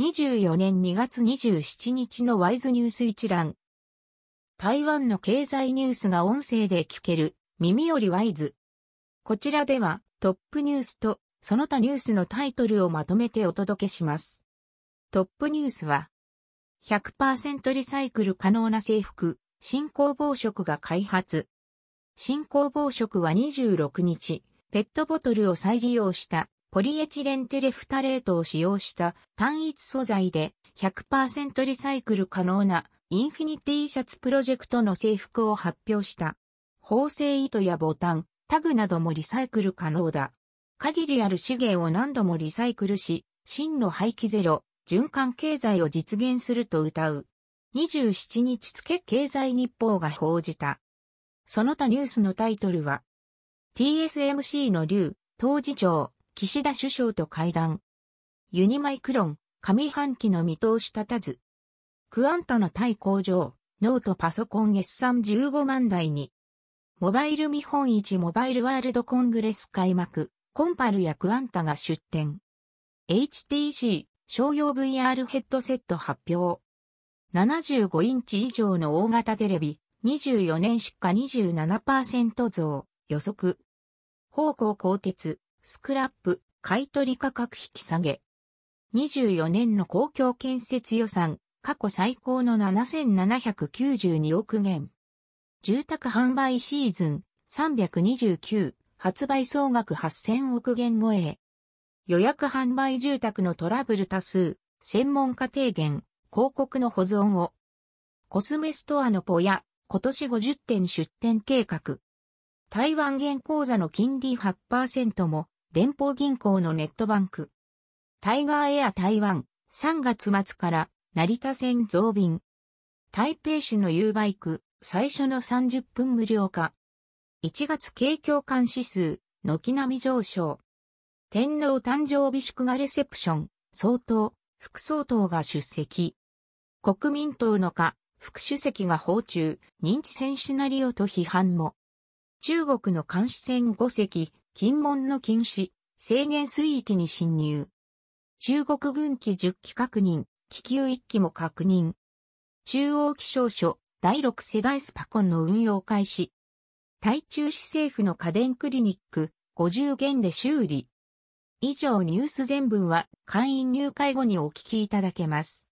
24年2月27日のワイズニュース一覧。台湾の経済ニュースが音声で聞ける耳よりワイズ。こちらではトップニュースとその他ニュースのタイトルをまとめてお届けします。トップニュースは100%リサイクル可能な制服、新工房色が開発。新工房色は26日、ペットボトルを再利用したポリエチレンテレフタレートを使用した単一素材で100%リサイクル可能なインフィニティシャツプロジェクトの制服を発表した。縫製糸やボタン、タグなどもリサイクル可能だ。限りある資源を何度もリサイクルし、真の廃棄ゼロ、循環経済を実現すると謳う。27日付経済日報が報じた。その他ニュースのタイトルは、TSMC の劉、当事長、岸田首相と会談。ユニマイクロン、上半期の見通し立たず。クアンタの対工場、ノートパソコン S315 万台に。モバイル見本市モバイルワールドコングレス開幕、コンパルやクアンタが出展。HTC 商用 VR ヘッドセット発表。75インチ以上の大型テレビ、24年出荷27%増、予測。方向鋼鉄、スクラップ、買取価格引き下げ。24年の公共建設予算、過去最高の7792億元。住宅販売シーズン329、発売総額8000億元超え。予約販売住宅のトラブル多数、専門家提言、広告の保存を。コスメストアのポヤ、今年50店出店計画。台湾元口座の金利8%も、連邦銀行のネットバンク。タイガーエア台湾、3月末から成田線増便。台北市の U バイク、最初の30分無料化。1月景況感指数、軒並み上昇。天皇誕生日祝賀レセプション、総統、副総統が出席。国民党の下、副主席が訪中、認知戦シナリオと批判も。中国の監視船5隻、金門の禁止、制限水域に侵入。中国軍機10機確認、気球1機も確認。中央気象所、第6世代スパコンの運用開始。台中市政府の家電クリニック、50元で修理。以上ニュース全文は会員入会後にお聞きいただけます。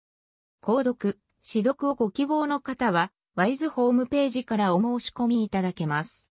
購読、指読をご希望の方は、ワイズホームページからお申し込みいただけます。